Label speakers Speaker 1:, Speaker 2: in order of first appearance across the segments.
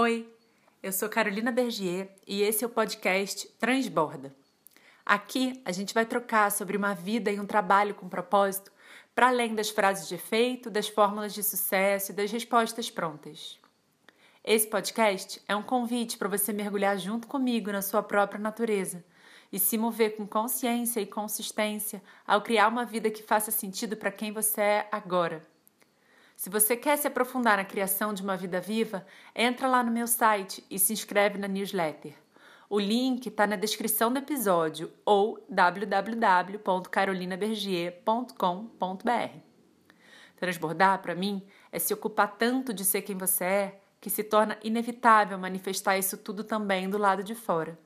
Speaker 1: Oi, eu sou Carolina Bergier e esse é o podcast Transborda. Aqui a gente vai trocar sobre uma vida e um trabalho com propósito para além das frases de efeito, das fórmulas de sucesso e das respostas prontas. Esse podcast é um convite para você mergulhar junto comigo na sua própria natureza e se mover com consciência e consistência ao criar uma vida que faça sentido para quem você é agora. Se você quer se aprofundar na criação de uma vida viva, entra lá no meu site e se inscreve na newsletter. O link está na descrição do episódio ou www.carolinabergier.com.br. Transbordar, para mim, é se ocupar tanto de ser quem você é que se torna inevitável manifestar isso tudo também do lado de fora.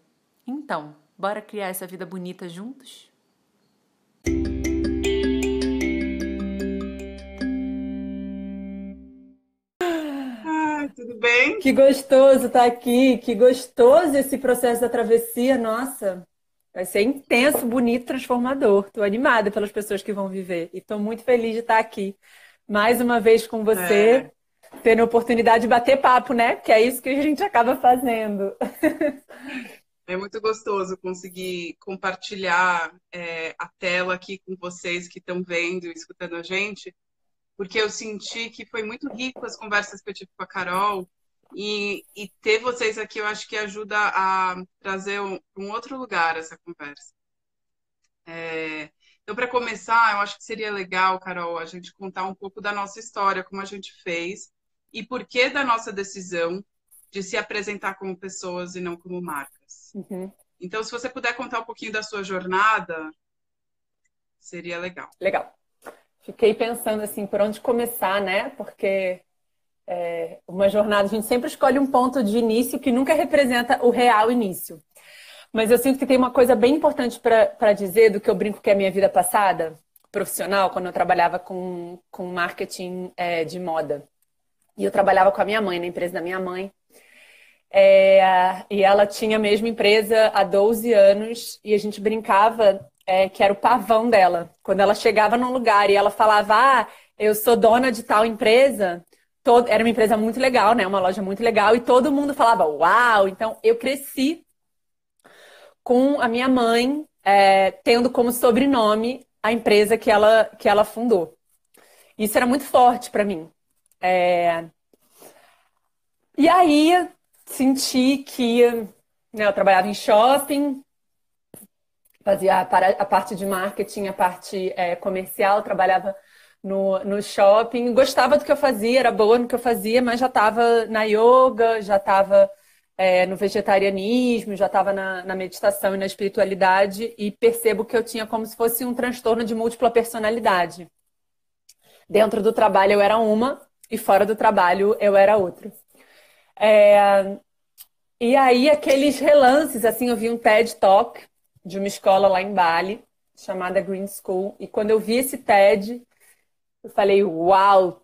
Speaker 1: Então, bora criar essa vida bonita juntos?
Speaker 2: Tudo bem?
Speaker 1: Que gostoso estar tá aqui, que gostoso esse processo da travessia, nossa. Vai ser intenso, bonito, transformador. Estou animada pelas pessoas que vão viver e estou muito feliz de estar aqui mais uma vez com você, é. tendo a oportunidade de bater papo, né? Que é isso que a gente acaba fazendo.
Speaker 2: É muito gostoso conseguir compartilhar é, a tela aqui com vocês que estão vendo e escutando a gente, porque eu senti que foi muito rico as conversas que eu tive com a Carol. E, e ter vocês aqui, eu acho que ajuda a trazer um, um outro lugar essa conversa. É, então, para começar, eu acho que seria legal, Carol, a gente contar um pouco da nossa história, como a gente fez e por que da nossa decisão de se apresentar como pessoas e não como marcas. Uhum. Então, se você puder contar um pouquinho da sua jornada, seria legal.
Speaker 1: Legal. Fiquei pensando assim, por onde começar, né? Porque é, uma jornada, a gente sempre escolhe um ponto de início que nunca representa o real início. Mas eu sinto que tem uma coisa bem importante para dizer do que eu brinco que é a minha vida passada, profissional, quando eu trabalhava com, com marketing é, de moda. E eu trabalhava com a minha mãe, na empresa da minha mãe. É, e ela tinha a mesma empresa há 12 anos e a gente brincava é, que era o pavão dela. Quando ela chegava num lugar e ela falava, ah, eu sou dona de tal empresa, todo... era uma empresa muito legal, né? Uma loja muito legal, e todo mundo falava, uau! Então eu cresci com a minha mãe é, tendo como sobrenome a empresa que ela, que ela fundou. Isso era muito forte para mim. É... E aí senti que né, eu trabalhava em shopping, fazia a, parte de marketing, a parte é, comercial, trabalhava no, no shopping, gostava do que eu fazia, era boa no que eu fazia, mas já estava na yoga, já estava é, no vegetarianismo, já estava na, na, meditação e na espiritualidade e percebo que eu tinha como se fosse um transtorno de múltipla personalidade. Dentro do trabalho eu era uma e fora do trabalho eu era outra. É, e aí aqueles relances, assim, eu vi um TED Talk de uma escola lá em Bali, chamada Green School. E quando eu vi esse TED, eu falei, uau!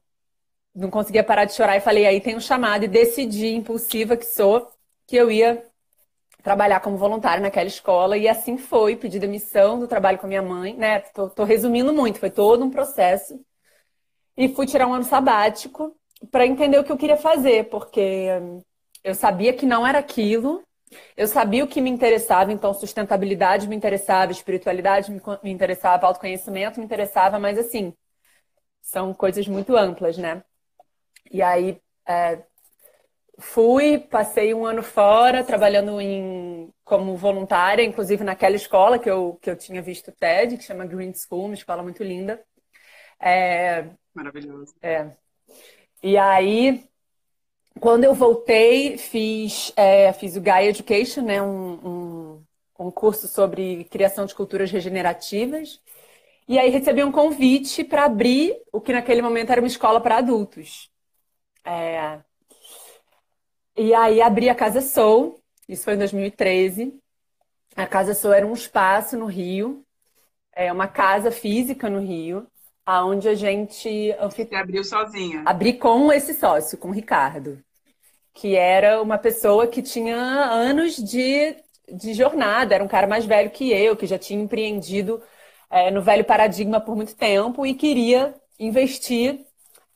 Speaker 1: Não conseguia parar de chorar e falei, aí tem um chamado. E decidi, impulsiva que sou, que eu ia trabalhar como voluntária naquela escola. E assim foi, pedi demissão do trabalho com a minha mãe, né? Tô, tô resumindo muito, foi todo um processo. E fui tirar um ano sabático para entender o que eu queria fazer, porque eu sabia que não era aquilo, eu sabia o que me interessava, então sustentabilidade me interessava, espiritualidade me interessava, autoconhecimento me interessava, mas assim, são coisas muito amplas, né? E aí é, fui, passei um ano fora, trabalhando em, como voluntária, inclusive naquela escola que eu, que eu tinha visto TED, que chama Green School, uma escola muito linda.
Speaker 2: É, Maravilhoso.
Speaker 1: É. E aí quando eu voltei, fiz, é, fiz o Gaia Education, né, um, um, um, curso sobre criação de culturas regenerativas. E aí recebi um convite para abrir o que naquele momento era uma escola para adultos. É... E aí abri a Casa Soul, isso foi em 2013. A Casa Soul era um espaço no Rio, é uma casa física no Rio, aonde a gente...
Speaker 2: Você abriu sozinha?
Speaker 1: Abri com esse sócio, com o Ricardo que era uma pessoa que tinha anos de, de jornada, era um cara mais velho que eu, que já tinha empreendido é, no velho paradigma por muito tempo e queria investir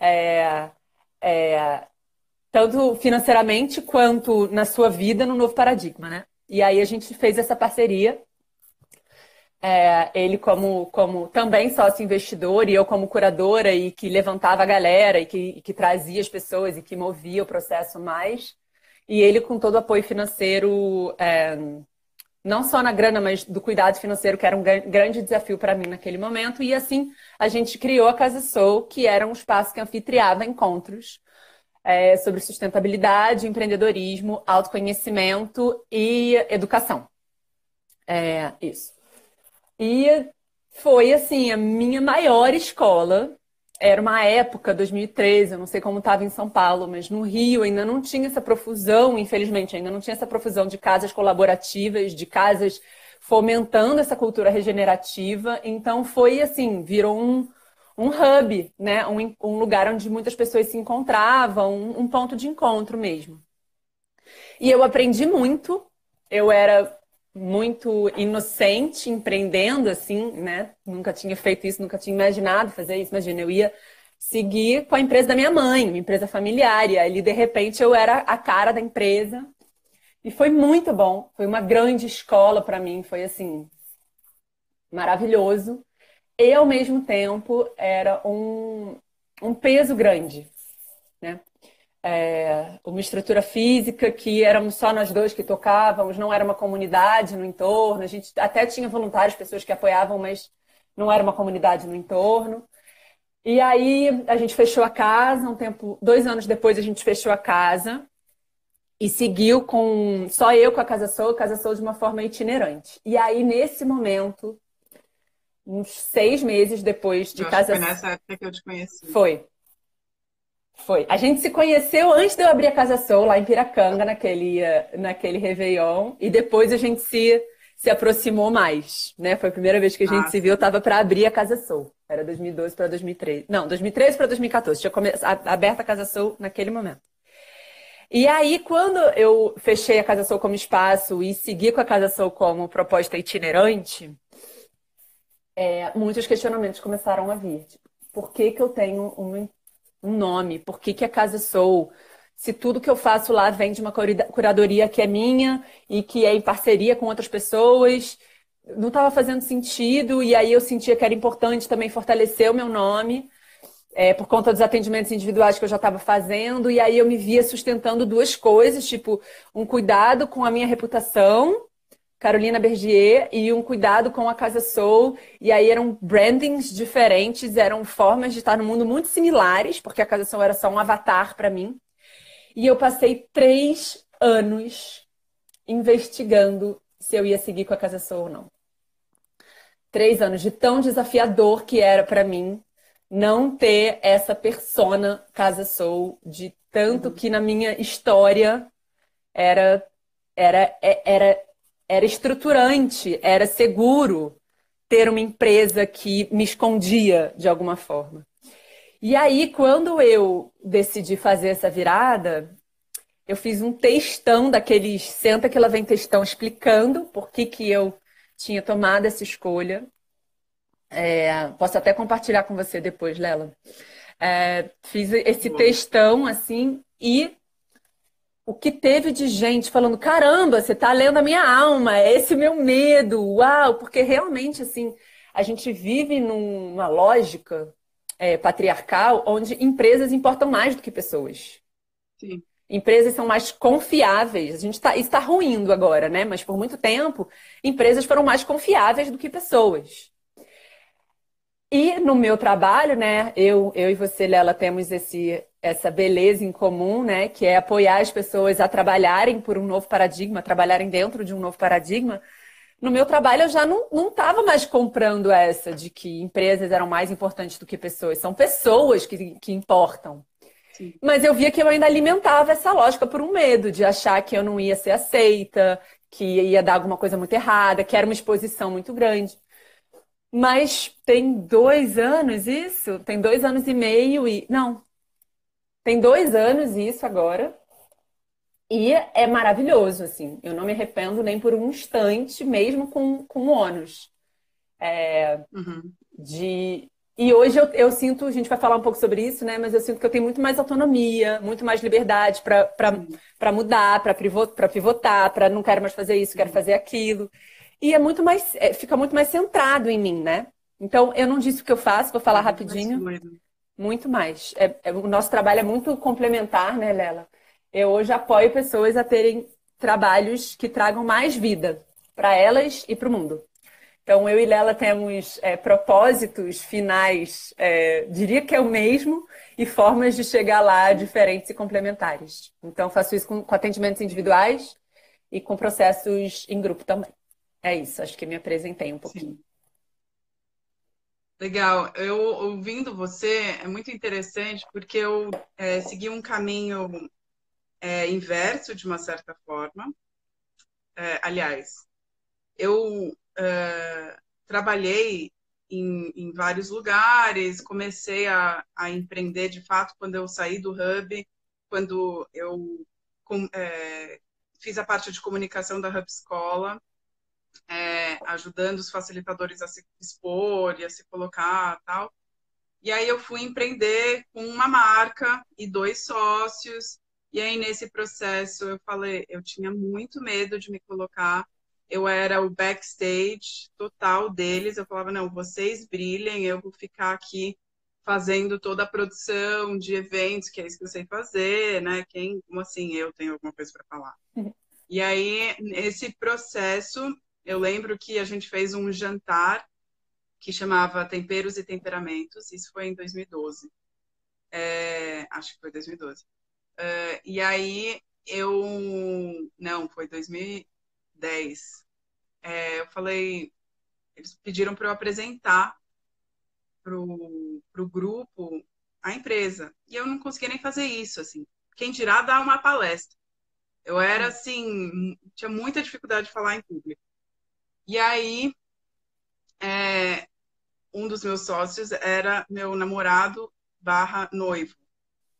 Speaker 1: é, é, tanto financeiramente quanto na sua vida no novo paradigma, né? E aí a gente fez essa parceria. É, ele como, como também sócio investidor e eu como curadora e que levantava a galera e que, e que trazia as pessoas e que movia o processo mais. E ele com todo o apoio financeiro, é, não só na grana, mas do cuidado financeiro, que era um grande desafio para mim naquele momento. E assim a gente criou a Casa Soul, que era um espaço que anfitriava encontros é, sobre sustentabilidade, empreendedorismo, autoconhecimento e educação. É, isso. E foi, assim, a minha maior escola. Era uma época, 2013, eu não sei como estava em São Paulo, mas no Rio ainda não tinha essa profusão, infelizmente, ainda não tinha essa profusão de casas colaborativas, de casas fomentando essa cultura regenerativa. Então foi assim, virou um, um hub, né? Um, um lugar onde muitas pessoas se encontravam, um, um ponto de encontro mesmo. E eu aprendi muito. Eu era muito inocente empreendendo, assim, né? Nunca tinha feito isso, nunca tinha imaginado fazer isso. Imagina, eu ia seguir com a empresa da minha mãe, uma empresa familiar, e ali de repente eu era a cara da empresa. E foi muito bom, foi uma grande escola para mim, foi assim maravilhoso e ao mesmo tempo era um, um peso grande, né? É, uma estrutura física que éramos só nós dois que tocávamos, não era uma comunidade no entorno. A gente até tinha voluntários, pessoas que apoiavam, mas não era uma comunidade no entorno. E aí a gente fechou a casa, um tempo, dois anos depois a gente fechou a casa e seguiu com só eu com a Casa Sou, a Casa Sou de uma forma itinerante. E aí nesse momento uns seis meses depois de
Speaker 2: eu
Speaker 1: casa.
Speaker 2: Foi nessa época que eu te conheci.
Speaker 1: Foi. Foi. A gente se conheceu antes de eu abrir a Casa Soul, lá em Piracanga, naquele, naquele Réveillon, e depois a gente se, se aproximou mais, né? Foi a primeira vez que a gente ah, se viu, eu tava para abrir a Casa Soul. Era 2012 para 2013. Não, 2013 para 2014. Tinha come... aberto a Casa Soul naquele momento. E aí, quando eu fechei a Casa Soul como espaço e segui com a Casa Soul como proposta itinerante, é, muitos questionamentos começaram a vir. Tipo, por que, que eu tenho um, um nome? Por que, que a Casa Sou? Se tudo que eu faço lá vem de uma curadoria que é minha e que é em parceria com outras pessoas, não estava fazendo sentido. E aí eu sentia que era importante também fortalecer o meu nome. É, por conta dos atendimentos individuais que eu já estava fazendo, e aí eu me via sustentando duas coisas, tipo, um cuidado com a minha reputação Carolina Bergier e um cuidado com a Casa Soul. E aí eram brandings diferentes, eram formas de estar no mundo muito similares, porque a Casa Soul era só um avatar para mim. E eu passei três anos investigando se eu ia seguir com a Casa Soul ou não. Três anos de tão desafiador que era para mim não ter essa persona Casa Soul, de tanto uhum. que na minha história era era é, era era estruturante, era seguro ter uma empresa que me escondia de alguma forma. E aí, quando eu decidi fazer essa virada, eu fiz um textão daqueles senta que lá vem textão explicando por que, que eu tinha tomado essa escolha. É, posso até compartilhar com você depois, Lela. É, fiz esse textão assim e o que teve de gente falando: caramba, você está lendo a minha alma, é esse meu medo, uau, porque realmente, assim, a gente vive numa lógica é, patriarcal onde empresas importam mais do que pessoas.
Speaker 2: Sim.
Speaker 1: Empresas são mais confiáveis. A gente está está ruindo agora, né? Mas por muito tempo, empresas foram mais confiáveis do que pessoas. E no meu trabalho, né, eu, eu e você, Lela, temos esse, essa beleza em comum, né, que é apoiar as pessoas a trabalharem por um novo paradigma, trabalharem dentro de um novo paradigma. No meu trabalho, eu já não estava mais comprando essa de que empresas eram mais importantes do que pessoas. São pessoas que, que importam. Sim. Mas eu via que eu ainda alimentava essa lógica por um medo de achar que eu não ia ser aceita, que ia dar alguma coisa muito errada, que era uma exposição muito grande. Mas tem dois anos isso? Tem dois anos e meio e. Não. Tem dois anos isso agora. E é maravilhoso, assim. Eu não me arrependo nem por um instante, mesmo com, com ônus. É, uhum. de, e hoje eu, eu, sinto, a gente vai falar um pouco sobre isso, né? Mas eu sinto que eu tenho muito mais autonomia, muito mais liberdade para mudar, para pivotar, para não quero mais fazer isso, quero fazer aquilo. E é muito mais, é, fica muito mais centrado em mim, né? Então, eu não disse o que eu faço, vou falar rapidinho. Muito mais. É, é, o nosso trabalho é muito complementar, né, Lela? Eu hoje apoio pessoas a terem trabalhos que tragam mais vida para elas e para o mundo. Então, eu e Lela temos é, propósitos finais, é, diria que é o mesmo, e formas de chegar lá diferentes e complementares. Então, faço isso com, com atendimentos individuais e com processos em grupo também. É isso, acho que me apresentei um pouquinho. Sim.
Speaker 2: Legal. Eu ouvindo você é muito interessante porque eu é, segui um caminho é, inverso de uma certa forma. É, aliás, eu é, trabalhei em, em, vários lugares, comecei a, a, empreender de fato quando eu saí do Hub, quando eu com, é, fiz a parte de comunicação da Hub Escola é, ajudando os facilitadores a se expor e a se colocar tal. E aí eu fui empreender com uma marca e dois sócios. E aí nesse processo eu falei, eu tinha muito medo de me colocar. Eu era o backstage total deles. Eu falava, não, vocês brilhem, eu vou ficar aqui fazendo toda a produção de eventos, que é isso que eu sei fazer, né? Quem, como assim, eu tenho alguma coisa para falar? Uhum. E aí, nesse processo, eu lembro que a gente fez um jantar que chamava Temperos e Temperamentos, isso foi em 2012. É, acho que foi 2012. É, e aí eu. Não, foi 2010. É, eu falei. Eles pediram para eu apresentar para o grupo a empresa. E eu não conseguia nem fazer isso, assim. Quem dirá dar uma palestra. Eu era, assim, tinha muita dificuldade de falar em público. E aí, é, um dos meus sócios era meu namorado barra noivo.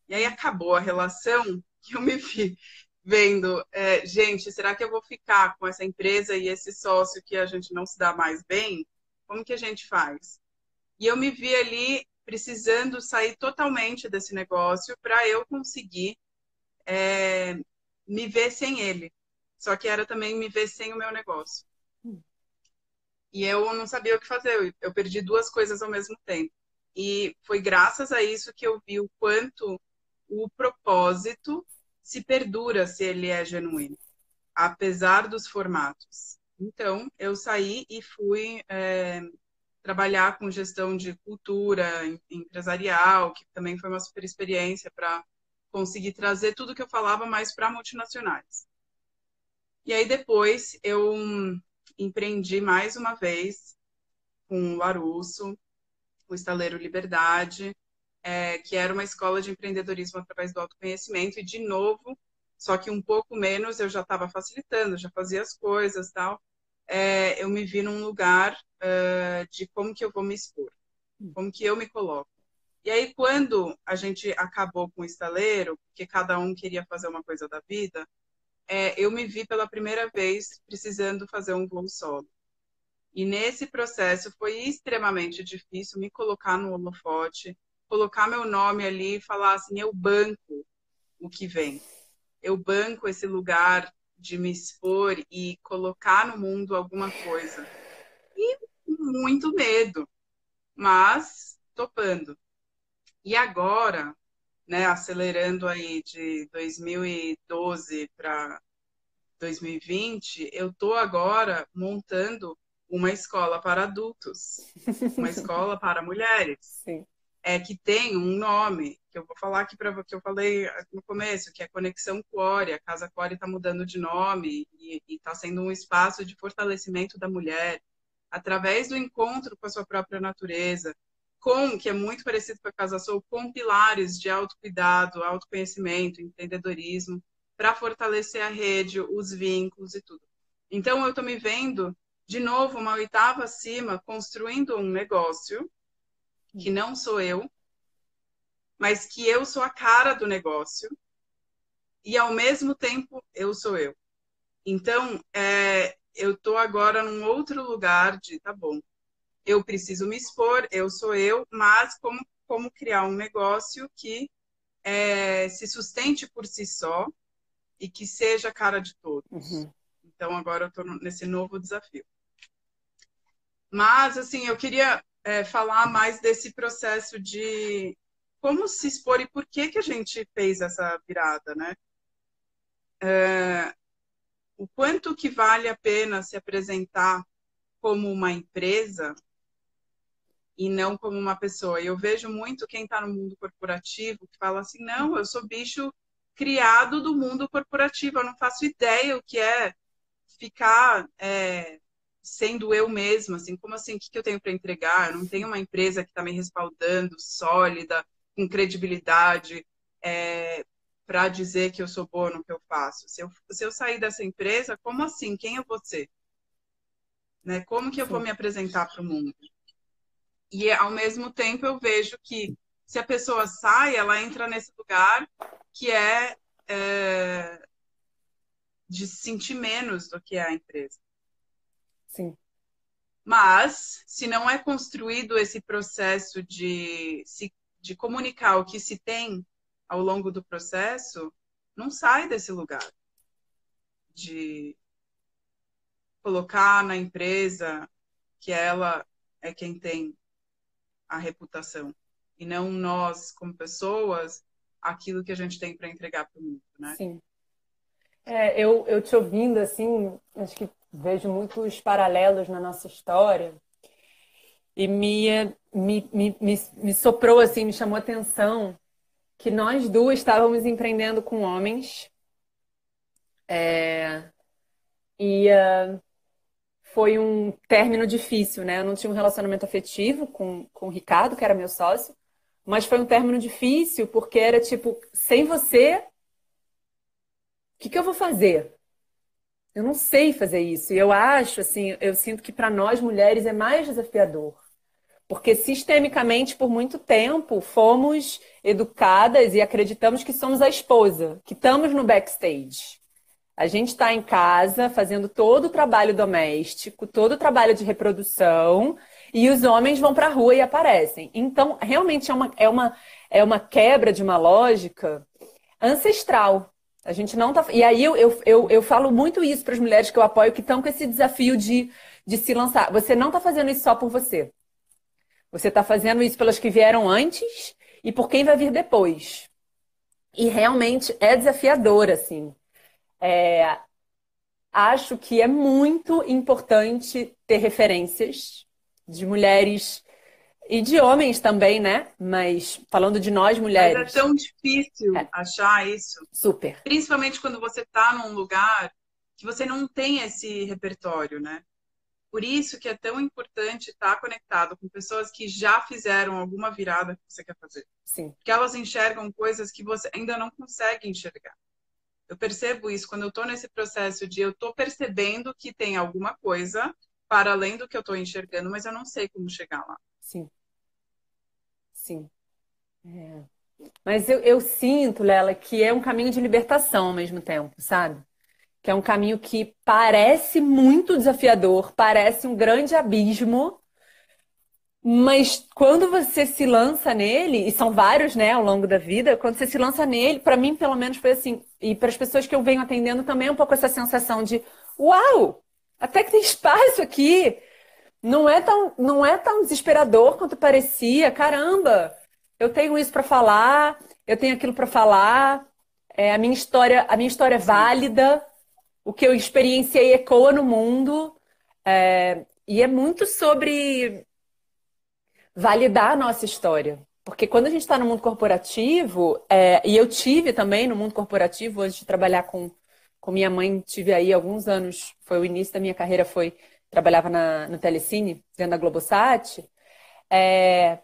Speaker 2: E aí acabou a relação que eu me vi vendo, é, gente, será que eu vou ficar com essa empresa e esse sócio que a gente não se dá mais bem? Como que a gente faz? E eu me vi ali precisando sair totalmente desse negócio para eu conseguir é, me ver sem ele. Só que era também me ver sem o meu negócio. E eu não sabia o que fazer. Eu perdi duas coisas ao mesmo tempo. E foi graças a isso que eu vi o quanto o propósito se perdura se ele é genuíno, apesar dos formatos. Então, eu saí e fui é, trabalhar com gestão de cultura empresarial, que também foi uma super experiência para conseguir trazer tudo que eu falava mais para multinacionais. E aí depois eu empreendi mais uma vez com o Larusso, o Estaleiro Liberdade, é, que era uma escola de empreendedorismo através do autoconhecimento, e de novo, só que um pouco menos, eu já estava facilitando, já fazia as coisas tal. É, eu me vi num lugar uh, de como que eu vou me expor, como que eu me coloco. E aí, quando a gente acabou com o estaleiro, porque cada um queria fazer uma coisa da vida, é, eu me vi pela primeira vez precisando fazer um voo solo. E nesse processo foi extremamente difícil me colocar no holofote, colocar meu nome ali e falar assim: eu banco o que vem. Eu banco esse lugar de me expor e colocar no mundo alguma coisa. E muito medo, mas topando. E agora, né, acelerando aí de 2012 para 2020, eu estou agora montando uma escola para adultos, uma escola para mulheres. Sim. É que tem um nome que eu vou falar aqui para que eu falei no começo, que é Conexão Core. A Casa Core está mudando de nome e está sendo um espaço de fortalecimento da mulher através do encontro com a sua própria natureza, com, que é muito parecido com a Casa Soul, com pilares de autocuidado, autoconhecimento, empreendedorismo, para fortalecer a rede, os vínculos e tudo. Então, eu estou me vendo, de novo, uma oitava acima, construindo um negócio que não sou eu, mas que eu sou a cara do negócio e, ao mesmo tempo, eu sou eu. Então, é, eu estou agora num outro lugar de, tá bom, eu preciso me expor, eu sou eu, mas como, como criar um negócio que é, se sustente por si só e que seja a cara de todos. Uhum. Então agora eu estou nesse novo desafio. Mas, assim, eu queria é, falar mais desse processo de como se expor e por que, que a gente fez essa virada, né? É, o quanto que vale a pena se apresentar como uma empresa e não como uma pessoa. E eu vejo muito quem está no mundo corporativo que fala assim, não, eu sou bicho criado do mundo corporativo, eu não faço ideia o que é ficar é, sendo eu mesma, assim, como assim, o que, eu tenho para entregar? Eu não tenho uma empresa que está me respaldando, sólida, com credibilidade, é, para dizer que eu sou boa no que eu faço. Se eu, se eu sair dessa empresa, como assim? Quem é você? Né? Como que eu vou me apresentar para o mundo? E ao mesmo tempo eu vejo que se a pessoa sai, ela entra nesse lugar que é, é de se sentir menos do que é a empresa.
Speaker 1: Sim.
Speaker 2: Mas, se não é construído esse processo de, de comunicar o que se tem ao longo do processo, não sai desse lugar de colocar na empresa que ela é quem tem a reputação e não nós como pessoas aquilo que a gente tem para entregar para o mundo, né?
Speaker 1: Sim. É, eu, eu te ouvindo assim, acho que vejo muitos paralelos na nossa história e me, me, me, me, me soprou assim, me chamou atenção que nós duas estávamos empreendendo com homens é, e uh, foi um término difícil, né? Eu não tinha um relacionamento afetivo com, com o Ricardo, que era meu sócio, mas foi um término difícil porque era tipo, sem você, o que, que eu vou fazer? Eu não sei fazer isso. E eu acho, assim, eu sinto que para nós mulheres é mais desafiador. Porque sistemicamente, por muito tempo, fomos educadas e acreditamos que somos a esposa, que estamos no backstage. A gente está em casa fazendo todo o trabalho doméstico, todo o trabalho de reprodução, e os homens vão para a rua e aparecem. Então, realmente é uma, é, uma, é uma quebra de uma lógica ancestral. A gente não tá. E aí eu, eu, eu, eu falo muito isso para as mulheres que eu apoio que estão com esse desafio de, de se lançar. Você não está fazendo isso só por você. Você está fazendo isso pelas que vieram antes e por quem vai vir depois. E realmente é desafiador, assim. É... Acho que é muito importante ter referências de mulheres e de homens também, né? Mas falando de nós mulheres.
Speaker 2: Mas é tão difícil é. achar isso.
Speaker 1: Super.
Speaker 2: Principalmente quando você está num lugar que você não tem esse repertório, né? Por isso que é tão importante estar conectado com pessoas que já fizeram alguma virada que você quer fazer.
Speaker 1: Sim.
Speaker 2: Porque elas enxergam coisas que você ainda não consegue enxergar. Eu percebo isso quando eu estou nesse processo de eu estou percebendo que tem alguma coisa para além do que eu estou enxergando, mas eu não sei como chegar lá.
Speaker 1: Sim. Sim. É. Mas eu, eu sinto, Lela, que é um caminho de libertação ao mesmo tempo, sabe? Que é um caminho que parece muito desafiador, parece um grande abismo, mas quando você se lança nele, e são vários, né, ao longo da vida, quando você se lança nele, para mim, pelo menos, foi assim, e para as pessoas que eu venho atendendo também, é um pouco essa sensação de: uau, até que tem espaço aqui não é tão, não é tão desesperador quanto parecia. Caramba, eu tenho isso para falar, eu tenho aquilo para falar. É, a minha história, a minha história é válida. O que eu experienciei ecoa no mundo. É, e é muito sobre validar a nossa história. Porque quando a gente está no mundo corporativo, é, e eu tive também no mundo corporativo, antes de trabalhar com, com minha mãe, tive aí alguns anos, foi o início da minha carreira, foi trabalhava na, no Telecine, dentro da Globosat, é,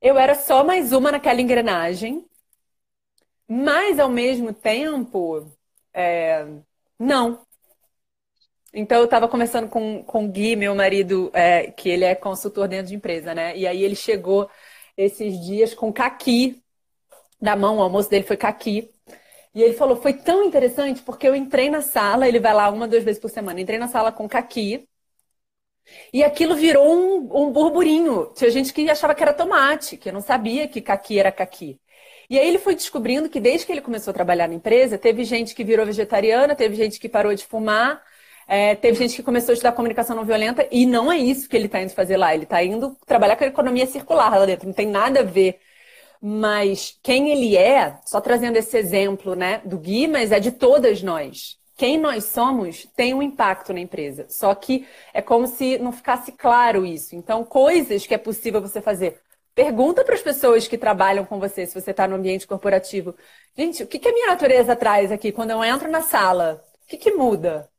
Speaker 1: eu era só mais uma naquela engrenagem, mas ao mesmo tempo, é, não. Então eu estava conversando com, com o Gui, meu marido, é, que ele é consultor dentro de empresa, né? E aí ele chegou esses dias com caqui na mão, o almoço dele foi caqui. E ele falou, foi tão interessante porque eu entrei na sala, ele vai lá uma, duas vezes por semana, entrei na sala com caqui, E aquilo virou um, um burburinho. Tinha gente que achava que era tomate, que não sabia que caqui era caqui. E aí ele foi descobrindo que desde que ele começou a trabalhar na empresa, teve gente que virou vegetariana, teve gente que parou de fumar, é, teve gente que começou a estudar comunicação não violenta, e não é isso que ele está indo fazer lá. Ele está indo trabalhar com a economia circular lá dentro, não tem nada a ver. Mas quem ele é, só trazendo esse exemplo né, do Gui, mas é de todas nós quem nós somos tem um impacto na empresa. Só que é como se não ficasse claro isso. Então, coisas que é possível você fazer. Pergunta para as pessoas que trabalham com você, se você está no ambiente corporativo. Gente, o que, que a minha natureza traz aqui quando eu entro na sala? O que, que muda?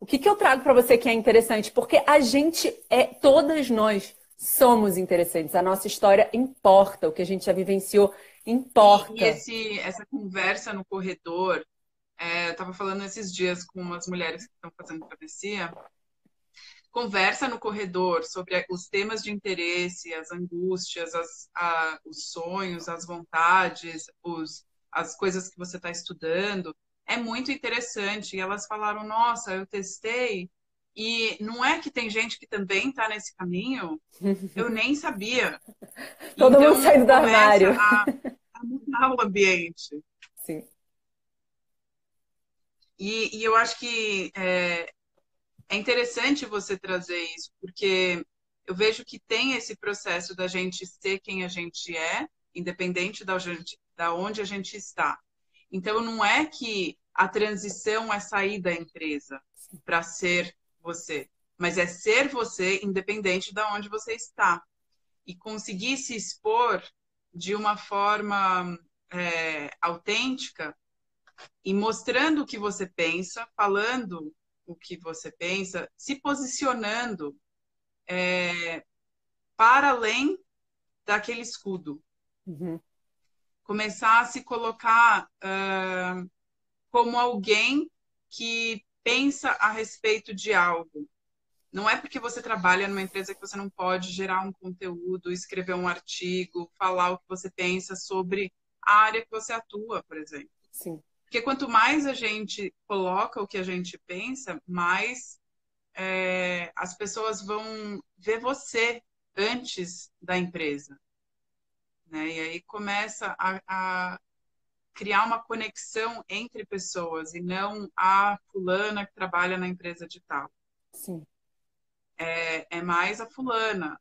Speaker 1: O que, que eu trago para você que é interessante? Porque a gente é, todas nós somos interessantes. A nossa história importa, o que a gente já vivenciou importa.
Speaker 2: E, esse, essa conversa no corredor, é, eu estava falando esses dias com umas mulheres que estão fazendo travessia. Conversa no corredor sobre os temas de interesse, as angústias, as, a, os sonhos, as vontades, os, as coisas que você está estudando. É muito interessante. E elas falaram: Nossa, eu testei e não é que tem gente que também está nesse caminho? Eu nem sabia.
Speaker 1: Todo então, mundo saindo do armário.
Speaker 2: A, a mudar o ambiente.
Speaker 1: Sim.
Speaker 2: E, e eu acho que é, é interessante você trazer isso, porque eu vejo que tem esse processo da gente ser quem a gente é, independente da, gente, da onde a gente está. Então, não é que a transição é sair da empresa para ser você, mas é ser você independente da onde você está. E conseguir se expor de uma forma é, autêntica e mostrando o que você pensa, falando o que você pensa, se posicionando é, para além daquele escudo.
Speaker 1: Uhum.
Speaker 2: Começar a se colocar uh, como alguém que pensa a respeito de algo. Não é porque você trabalha numa empresa que você não pode gerar um conteúdo, escrever um artigo, falar o que você pensa sobre a área que você atua, por exemplo.
Speaker 1: Sim.
Speaker 2: Porque quanto mais a gente coloca o que a gente pensa, mais é, as pessoas vão ver você antes da empresa. Né? E aí começa a, a criar uma conexão entre pessoas e não a fulana que trabalha na empresa de tal.
Speaker 1: Sim.
Speaker 2: É, é mais a fulana,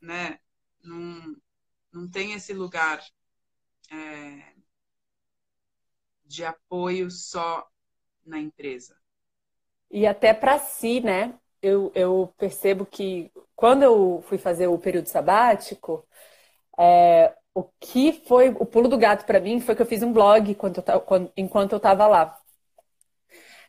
Speaker 2: né? Não, não tem esse lugar é, de apoio só na empresa.
Speaker 1: E até para si, né? Eu, eu percebo que quando eu fui fazer o período sabático, é, o que foi o pulo do gato para mim foi que eu fiz um blog enquanto eu, quando, enquanto eu estava lá.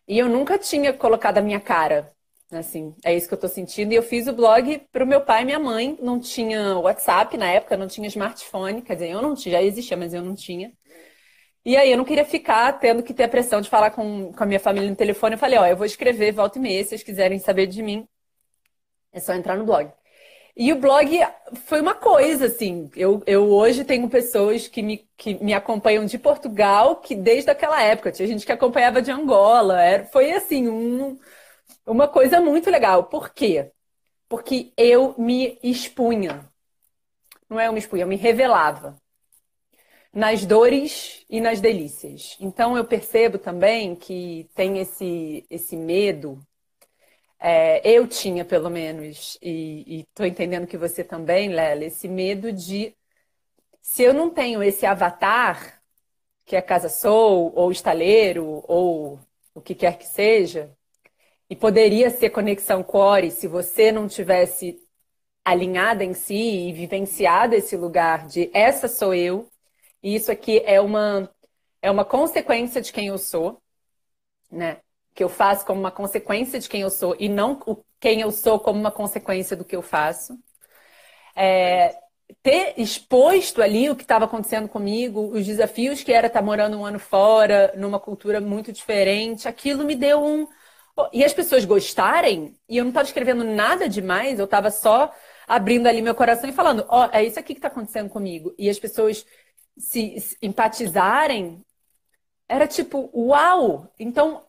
Speaker 1: E eu nunca tinha colocado a minha cara. Assim, é isso que eu estou sentindo. E eu fiz o blog para o meu pai e minha mãe. Não tinha WhatsApp na época, não tinha smartphone. Quer dizer, eu não tinha, já existia, mas eu não tinha. E aí eu não queria ficar tendo que ter a pressão de falar com, com a minha família no telefone. Eu falei, ó, eu vou escrever volta e meia, se vocês quiserem saber de mim, é só entrar no blog. E o blog foi uma coisa, assim. Eu, eu hoje tenho pessoas que me, que me acompanham de Portugal, que desde aquela época, tinha gente que acompanhava de Angola. Era, foi, assim, um, uma coisa muito legal. Por quê? Porque eu me expunha. Não é eu me expunha, eu me revelava nas dores e nas delícias. Então eu percebo também que tem esse, esse medo. É, eu tinha, pelo menos, e estou entendendo que você também, Lela, esse medo de se eu não tenho esse avatar, que é Casa Sou, ou estaleiro, ou o que quer que seja, e poderia ser conexão core se você não tivesse alinhada em si e vivenciado esse lugar de essa sou eu, e isso aqui é uma, é uma consequência de quem eu sou, né? Que eu faço como uma consequência de quem eu sou e não o, quem eu sou como uma consequência do que eu faço. É, ter exposto ali o que estava acontecendo comigo, os desafios que era estar tá morando um ano fora, numa cultura muito diferente, aquilo me deu um. E as pessoas gostarem, e eu não estava escrevendo nada demais, eu estava só abrindo ali meu coração e falando: Ó, oh, é isso aqui que está acontecendo comigo. E as pessoas se, se empatizarem, era tipo, uau! Então,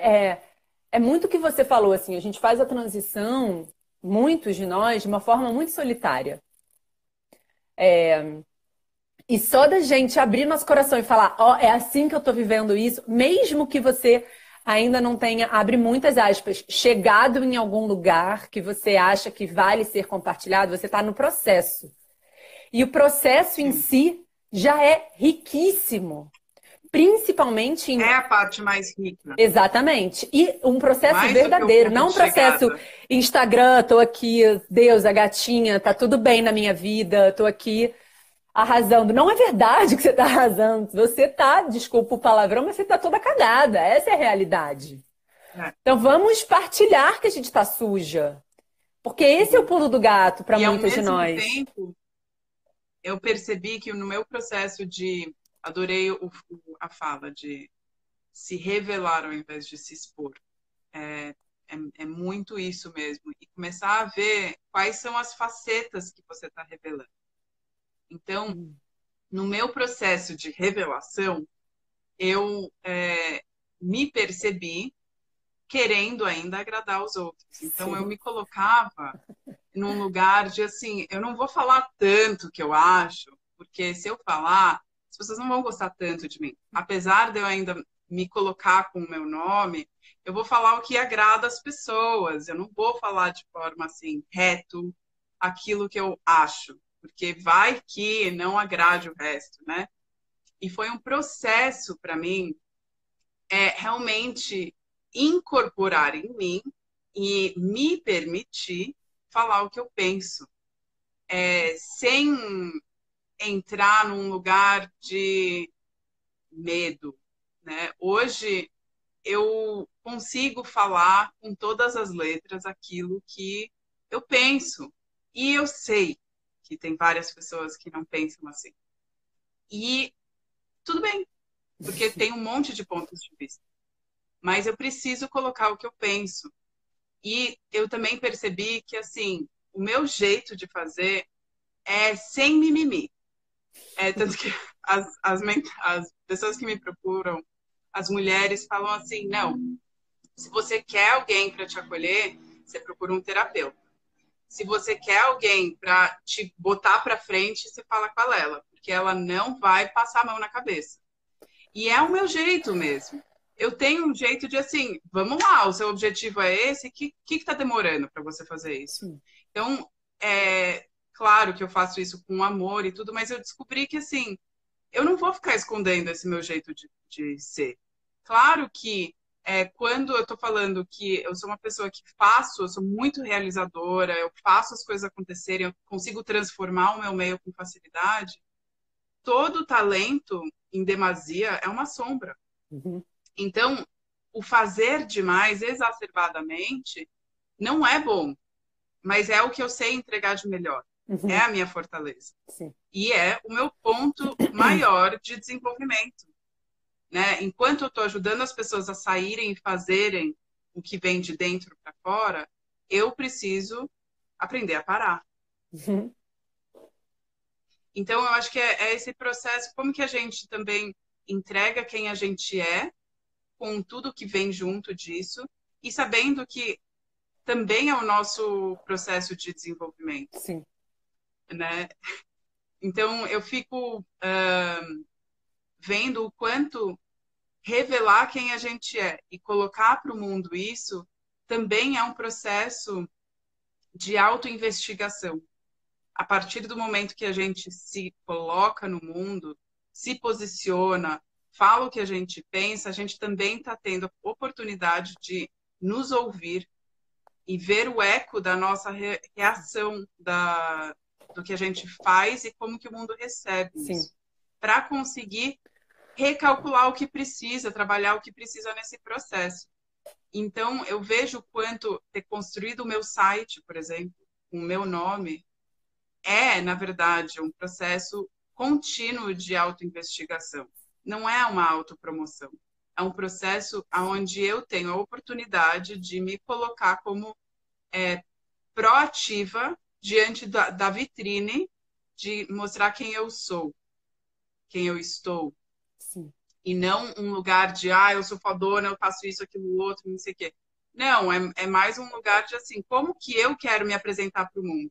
Speaker 1: é, é muito o que você falou, assim, a gente faz a transição muitos de nós, de uma forma muito solitária. É... E só da gente abrir nosso coração e falar, ó, oh, é assim que eu tô vivendo isso, mesmo que você ainda não tenha, abre muitas aspas, chegado em algum lugar que você acha que vale ser compartilhado, você está no processo. E o processo em si já é riquíssimo. Principalmente em...
Speaker 2: É a parte mais rica.
Speaker 1: Exatamente. E um processo mais verdadeiro, não um processo chegada. Instagram, tô aqui, Deus, a gatinha, tá tudo bem na minha vida, tô aqui arrasando. Não é verdade que você tá arrasando. Você tá, desculpa o palavrão, mas você tá toda cagada. Essa é a realidade. É. Então vamos partilhar que a gente tá suja. Porque esse é o pulo do gato para muitas de nós.
Speaker 2: Tempo, eu percebi que no meu processo de adorei o, a fala de se revelar ao invés de se expor. É, é, é, muito isso mesmo. E começar a ver quais são as facetas que você está revelando. Então, hum. no meu processo de revelação, eu é, me percebi querendo ainda agradar os outros. Então, Sim. eu me colocava num lugar de assim, eu não vou falar tanto que eu acho, porque se eu falar, as pessoas não vão gostar tanto de mim. Apesar de eu ainda me colocar com o meu nome, eu vou falar o que agrada as pessoas. Eu não vou falar de forma assim, reto, aquilo que eu acho, porque vai que não agrade o resto, né? E foi um processo para mim é realmente incorporar em mim e me permitir falar o que eu penso, é, sem entrar num lugar de medo. Né? Hoje eu consigo falar com todas as letras aquilo que eu penso. E eu sei que tem várias pessoas que não pensam assim. E tudo bem, porque tem um monte de pontos de vista. Mas eu preciso colocar o que eu penso. E eu também percebi que, assim, o meu jeito de fazer é sem mimimi. É, tanto que as, as, as pessoas que me procuram, as mulheres, falam assim: não, se você quer alguém para te acolher, você procura um terapeuta. Se você quer alguém para te botar para frente, você fala com a Lela, porque ela não vai passar a mão na cabeça. E é o meu jeito mesmo. Eu tenho um jeito de assim, vamos lá, o seu objetivo é esse, o que está demorando para você fazer isso? Então, é, Claro que eu faço isso com amor e tudo, mas eu descobri que, assim, eu não vou ficar escondendo esse meu jeito de, de ser. Claro que é, quando eu estou falando que eu sou uma pessoa que faço, eu sou muito realizadora, eu faço as coisas acontecerem, eu consigo transformar o meu meio com facilidade, todo talento em demasia é uma sombra. Uhum. Então, o fazer demais exacerbadamente não é bom, mas é o que eu sei entregar de melhor. Uhum. É a minha fortaleza. Sim. E é o meu ponto maior de desenvolvimento. Né? Enquanto eu estou ajudando as pessoas a saírem e fazerem o que vem de dentro para fora, eu preciso aprender a parar. Uhum. Então, eu acho que é, é, esse processo, como que a gente também entrega quem a gente é, com tudo que vem junto disso, e sabendo que também é o nosso processo de desenvolvimento. Sim né? Então eu fico uh, vendo o quanto revelar quem a gente é e colocar para o mundo isso também é um processo de autoinvestigação. A partir do momento que a gente se coloca no mundo, se posiciona, fala o que a gente pensa, a gente também está tendo a oportunidade de nos ouvir e ver o eco da nossa reação, da, do que a gente faz e como que o mundo recebe Sim. isso. Para conseguir recalcular o que precisa, trabalhar o que precisa nesse processo. Então, eu vejo o quanto ter construído o meu site, por exemplo, com o meu nome, é, na verdade, um processo contínuo de autoinvestigação. Não é uma autopromoção. É um processo onde eu tenho a oportunidade de me colocar como é, proativa diante da, da vitrine de mostrar quem eu sou, quem eu estou. Sim. E não um lugar de, ah, eu sou fodona, eu faço isso, aquilo, outro, não sei o quê. Não, é, é mais um lugar de assim, como que eu quero me apresentar para o mundo?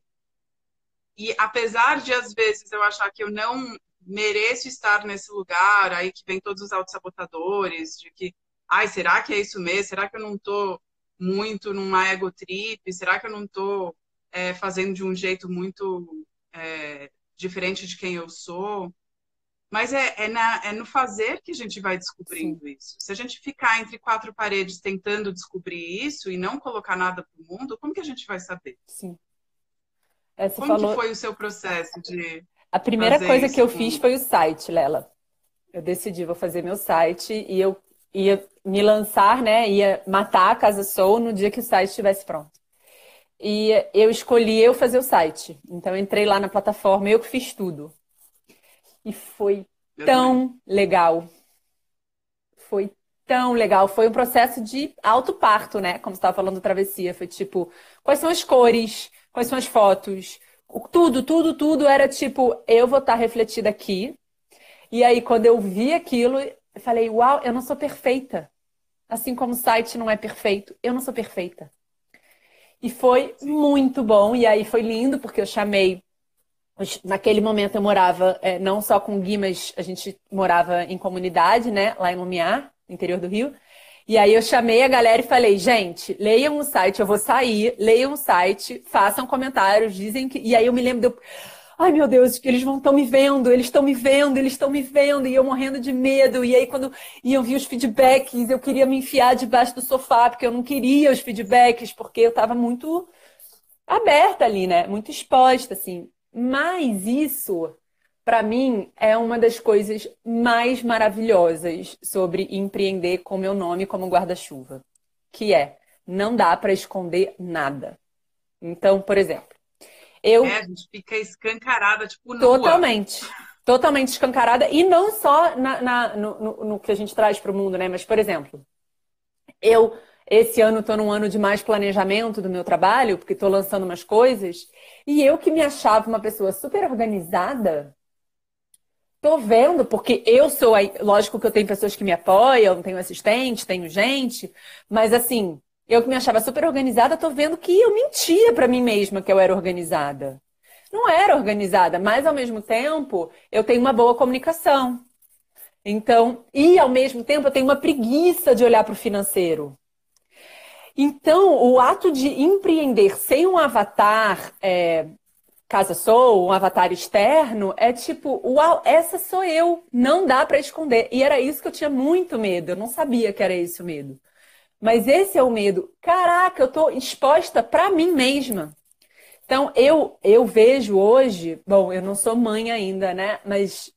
Speaker 2: E apesar de, às vezes, eu achar que eu não mereço estar nesse lugar, aí que vem todos os autossabotadores, de que, ai, será que é isso mesmo? Será que eu não estou muito numa ego trip? Será que eu não estou é, fazendo de um jeito muito é, diferente de quem eu sou? Mas é, é, na, é, no fazer que a gente vai descobrindo Sim. isso. Se a gente ficar entre quatro paredes tentando descobrir isso e não colocar nada para o mundo, como que a gente vai saber?
Speaker 1: Sim.
Speaker 2: É, como falou... que foi o seu processo de.
Speaker 1: A primeira coisa que eu fiz foi o site, Lela. Eu decidi, vou fazer meu site e eu ia me lançar, né? Ia matar a Casa Soul no dia que o site estivesse pronto. E eu escolhi eu fazer o site. Então entrei lá na plataforma, eu que fiz tudo. E foi tão legal. Foi tão legal. Foi um processo de alto parto, né? Como você estava falando travessia. Foi tipo, quais são as cores? Quais são as fotos? Tudo, tudo, tudo era tipo, eu vou estar tá refletida aqui. E aí, quando eu vi aquilo, eu falei, uau, eu não sou perfeita. Assim como o site não é perfeito, eu não sou perfeita. E foi muito bom. E aí foi lindo, porque eu chamei Naquele momento eu morava é, não só com o Gui, mas a gente morava em comunidade, né? Lá em Lumiar, interior do Rio. E aí eu chamei a galera e falei, gente, leiam o site, eu vou sair, leiam o site, façam comentários, dizem que. E aí eu me lembro de. Ai, meu Deus, eles vão estão me vendo, eles estão me vendo, eles estão me vendo, e eu morrendo de medo. E aí, quando iam vir os feedbacks, eu queria me enfiar debaixo do sofá, porque eu não queria os feedbacks, porque eu estava muito aberta ali, né? Muito exposta, assim. Mas isso, para mim, é uma das coisas mais maravilhosas sobre empreender com meu nome como guarda-chuva, que é não dá para esconder nada. Então, por exemplo, eu
Speaker 2: é, a gente fica escancarada, tipo,
Speaker 1: nua. Totalmente. Totalmente escancarada. E não só na, na no, no, no que a gente traz para o mundo, né? Mas, por exemplo, eu esse ano estou num ano de mais planejamento do meu trabalho, porque estou lançando umas coisas. E eu que me achava uma pessoa super organizada, tô vendo, porque eu sou. Lógico que eu tenho pessoas que me apoiam, tenho assistente, tenho gente, mas assim, eu que me achava super organizada, tô vendo que eu mentia para mim mesma que eu era organizada. Não era organizada, mas ao mesmo tempo eu tenho uma boa comunicação. Então, e ao mesmo tempo eu tenho uma preguiça de olhar para o financeiro. Então, o ato de empreender sem um avatar é, casa sou, um avatar externo, é tipo, uau, essa sou eu, não dá para esconder. E era isso que eu tinha muito medo, eu não sabia que era esse o medo. Mas esse é o medo. Caraca, eu tô exposta para mim mesma. Então, eu eu vejo hoje, bom, eu não sou mãe ainda, né? Mas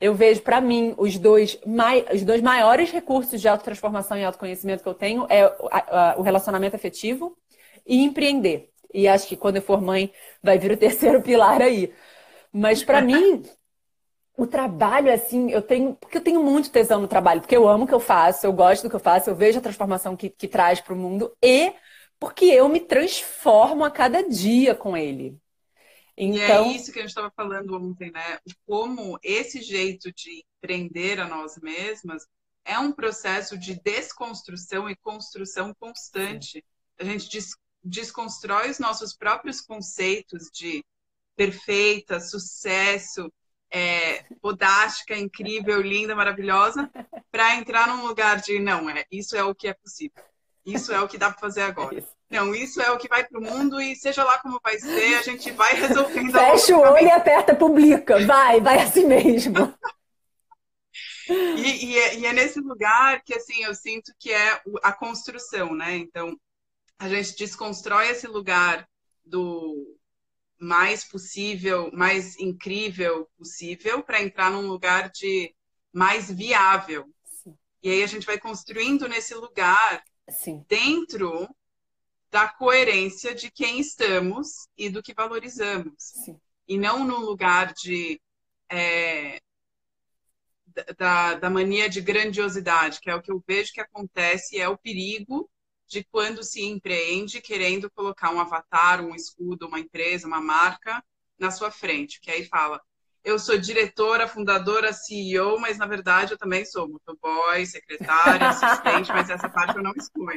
Speaker 1: eu vejo para mim os dois, mai, os dois maiores recursos de autotransformação e autoconhecimento que eu tenho é o relacionamento afetivo e empreender. E acho que quando eu for mãe vai vir o terceiro pilar aí. Mas para mim, o trabalho, assim, eu tenho. Porque eu tenho muito tesão no trabalho, porque eu amo o que eu faço, eu gosto do que eu faço, eu vejo a transformação que, que traz para o mundo e porque eu me transformo a cada dia com ele.
Speaker 2: Então... E é então isso que a gente estava falando ontem, né? Como esse jeito de prender a nós mesmas é um processo de desconstrução e construção constante. A gente des desconstrói os nossos próprios conceitos de perfeita, sucesso, é, podástica, incrível, linda, maravilhosa, para entrar num lugar de não, é isso é o que é possível. Isso é o que dá para fazer agora. Não, isso é o que vai para o mundo e seja lá como vai ser, a gente vai resolvendo.
Speaker 1: Fecha o olho e aperta, publica. Vai, vai assim mesmo.
Speaker 2: e, e, é, e, é, nesse lugar que assim eu sinto que é a construção, né? Então a gente desconstrói esse lugar do mais possível, mais incrível possível para entrar num lugar de mais viável. Sim. E aí a gente vai construindo nesse lugar Sim. dentro da coerência de quem estamos e do que valorizamos. Sim. E não num lugar de. É, da, da mania de grandiosidade, que é o que eu vejo que acontece, e é o perigo de quando se empreende querendo colocar um avatar, um escudo, uma empresa, uma marca na sua frente, que aí fala, eu sou diretora, fundadora, CEO, mas na verdade eu também sou motoboy, secretária, assistente, mas essa parte eu não excluo.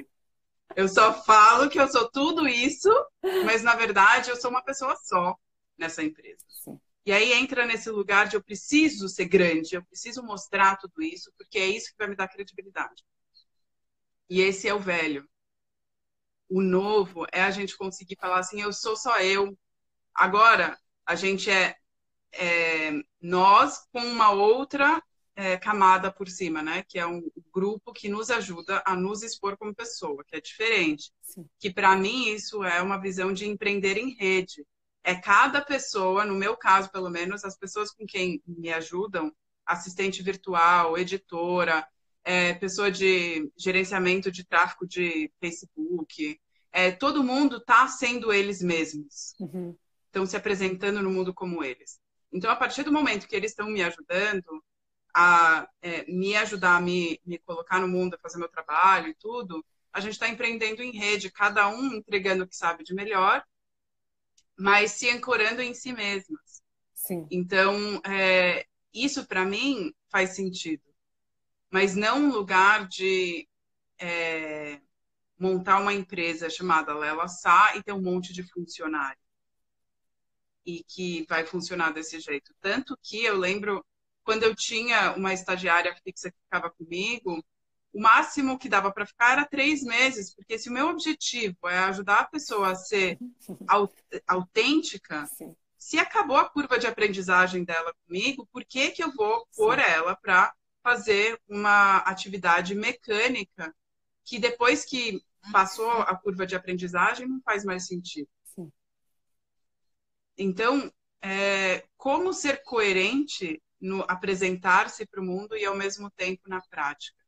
Speaker 2: Eu só falo que eu sou tudo isso, mas na verdade eu sou uma pessoa só nessa empresa. Sim. E aí entra nesse lugar de eu preciso ser grande, eu preciso mostrar tudo isso, porque é isso que vai me dar credibilidade. E esse é o velho. O novo é a gente conseguir falar assim, eu sou só eu. Agora, a gente é, é nós com uma outra é, camada por cima, né? Que é um grupo que nos ajuda a nos expor como pessoa, que é diferente. Sim. Que para mim isso é uma visão de empreender em rede é cada pessoa, no meu caso, pelo menos, as pessoas com quem me ajudam, assistente virtual, editora, é, pessoa de gerenciamento de tráfego de Facebook, é, todo mundo está sendo eles mesmos. Uhum. Estão se apresentando no mundo como eles. Então, a partir do momento que eles estão me ajudando a é, me ajudar a me, me colocar no mundo, a fazer meu trabalho e tudo, a gente está empreendendo em rede, cada um entregando o que sabe de melhor mas se ancorando em si mesmas. Sim. Então, é, isso para mim faz sentido. Mas não um lugar de é, montar uma empresa chamada Lela Sá e ter um monte de funcionário. E que vai funcionar desse jeito. Tanto que eu lembro, quando eu tinha uma estagiária fixa que ficava comigo, o máximo que dava para ficar era três meses, porque se o meu objetivo é ajudar a pessoa a ser autêntica, Sim. se acabou a curva de aprendizagem dela comigo, por que, que eu vou pôr Sim. ela para fazer uma atividade mecânica que depois que passou a curva de aprendizagem não faz mais sentido? Sim. Então, é, como ser coerente no apresentar-se para o mundo e ao mesmo tempo na prática?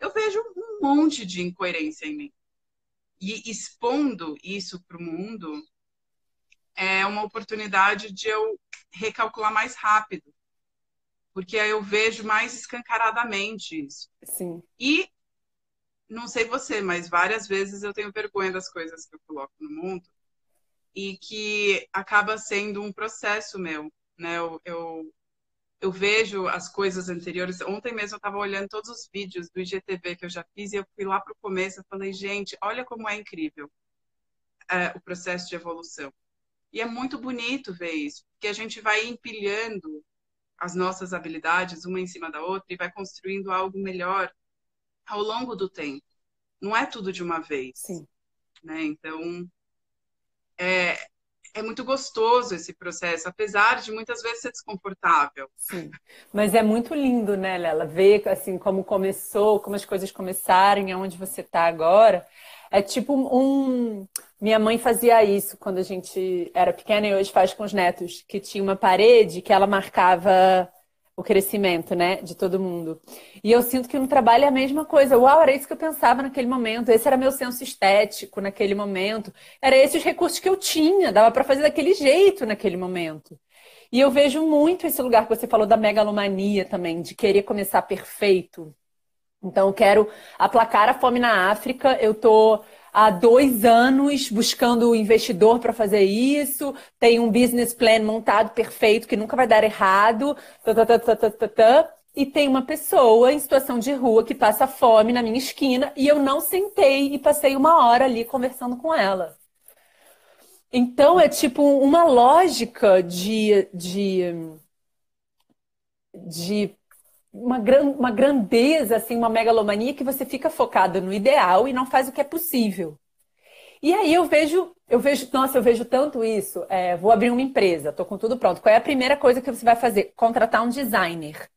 Speaker 2: eu vejo um monte de incoerência em mim. E expondo isso para o mundo é uma oportunidade de eu recalcular mais rápido. Porque aí eu vejo mais escancaradamente isso. Sim. E não sei você, mas várias vezes eu tenho vergonha das coisas que eu coloco no mundo e que acaba sendo um processo meu, né? Eu, eu eu vejo as coisas anteriores. Ontem mesmo eu estava olhando todos os vídeos do IGTV que eu já fiz e eu fui lá para o começo e falei, gente, olha como é incrível é, o processo de evolução. E é muito bonito ver isso, porque a gente vai empilhando as nossas habilidades uma em cima da outra e vai construindo algo melhor ao longo do tempo. Não é tudo de uma vez. Sim. Né? Então, é, é muito gostoso esse processo, apesar de muitas vezes ser desconfortável.
Speaker 1: Sim, mas é muito lindo, né, Lela? Ver assim como começou, como as coisas começaram, aonde você está agora. É tipo um. Minha mãe fazia isso quando a gente era pequena e hoje faz com os netos, que tinha uma parede que ela marcava o crescimento, né, de todo mundo. E eu sinto que no trabalho é a mesma coisa. Uau, era isso que eu pensava naquele momento. Esse era meu senso estético naquele momento. Era esses recursos que eu tinha. Dava para fazer daquele jeito naquele momento. E eu vejo muito esse lugar que você falou da megalomania também, de querer começar perfeito. Então, eu quero aplacar a fome na África. Eu tô há dois anos buscando investidor para fazer isso, tem um business plan montado perfeito que nunca vai dar errado, tá, tá, tá, e tem uma pessoa em situação de rua que passa fome na minha esquina e eu não sentei e passei uma hora ali conversando com ela. Então é tipo uma lógica de, de, de uma, gran, uma grandeza, assim, uma megalomania que você fica focado no ideal e não faz o que é possível. E aí eu vejo, eu vejo, nossa, eu vejo tanto isso. É, vou abrir uma empresa, estou com tudo pronto. Qual é a primeira coisa que você vai fazer? Contratar um designer.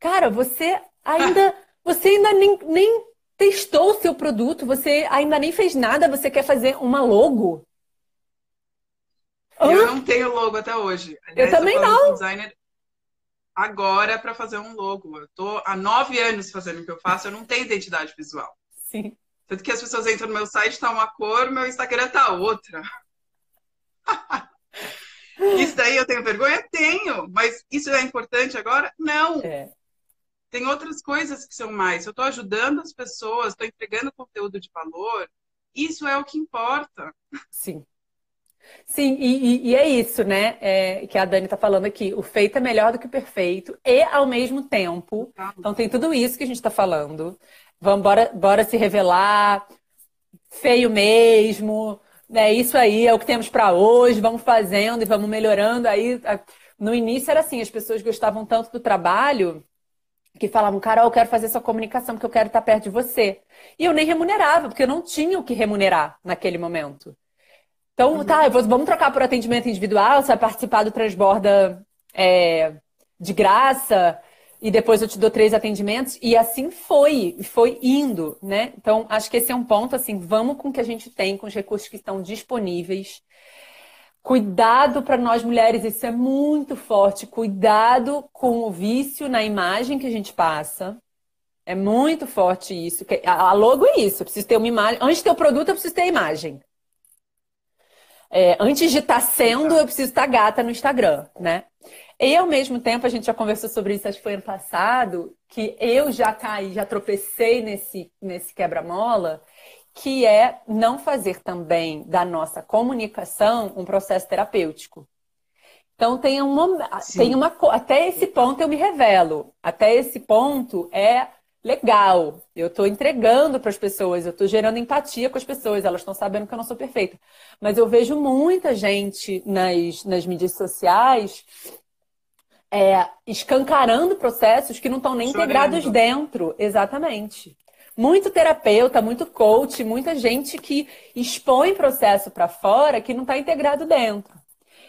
Speaker 1: Cara, você ainda, você ainda nem, nem testou o seu produto, você ainda nem fez nada, você quer fazer uma logo?
Speaker 2: Eu não tenho logo até hoje.
Speaker 1: Aliás, eu também eu não.
Speaker 2: Designer agora para fazer um logo. Eu tô há nove anos fazendo o que eu faço, eu não tenho identidade visual.
Speaker 1: Sim.
Speaker 2: Tanto que as pessoas entram no meu site, tá uma cor, meu Instagram tá outra. isso daí eu tenho vergonha? Tenho. Mas isso é importante agora? Não. É. Tem outras coisas que são mais. Eu estou ajudando as pessoas, estou entregando conteúdo de valor. Isso é o que importa.
Speaker 1: Sim. Sim, e, e, é isso, né? É, que a Dani está falando aqui. O feito é melhor do que o perfeito e ao mesmo tempo. Então tem tudo isso que a gente está falando. Vamos bora, bora se revelar, feio mesmo, é isso aí, é o que temos para hoje, vamos fazendo e vamos melhorando. Aí, no início era assim, as pessoas gostavam tanto do trabalho que falavam, Carol, eu quero fazer essa comunicação porque eu quero estar perto de você. E eu nem remunerava, porque eu não tinha o que remunerar naquele momento. Então, tá, vou, vamos trocar por atendimento individual, você vai participar do Transborda é, de graça, e depois eu te dou três atendimentos. E assim foi, foi indo, né? Então, acho que esse é um ponto, assim, vamos com o que a gente tem, com os recursos que estão disponíveis. Cuidado para nós mulheres, isso é muito forte. Cuidado com o vício na imagem que a gente passa. É muito forte isso. A logo é isso. Eu preciso ter uma imagem. Antes de ter o produto, eu preciso ter a imagem. É, antes de estar tá sendo, eu preciso estar tá gata no Instagram, né? E ao mesmo tempo, a gente já conversou sobre isso, acho que foi ano passado, que eu já caí, já tropecei nesse, nesse quebra-mola, que é não fazer também da nossa comunicação um processo terapêutico. Então tem uma, tem uma até esse ponto eu me revelo. Até esse ponto é legal. Eu estou entregando para as pessoas, eu estou gerando empatia com as pessoas, elas estão sabendo que eu não sou perfeita. Mas eu vejo muita gente nas, nas mídias sociais é, escancarando processos que não estão nem Chorando. integrados dentro. Exatamente. Muito terapeuta, muito coach, muita gente que expõe processo para fora que não está integrado dentro.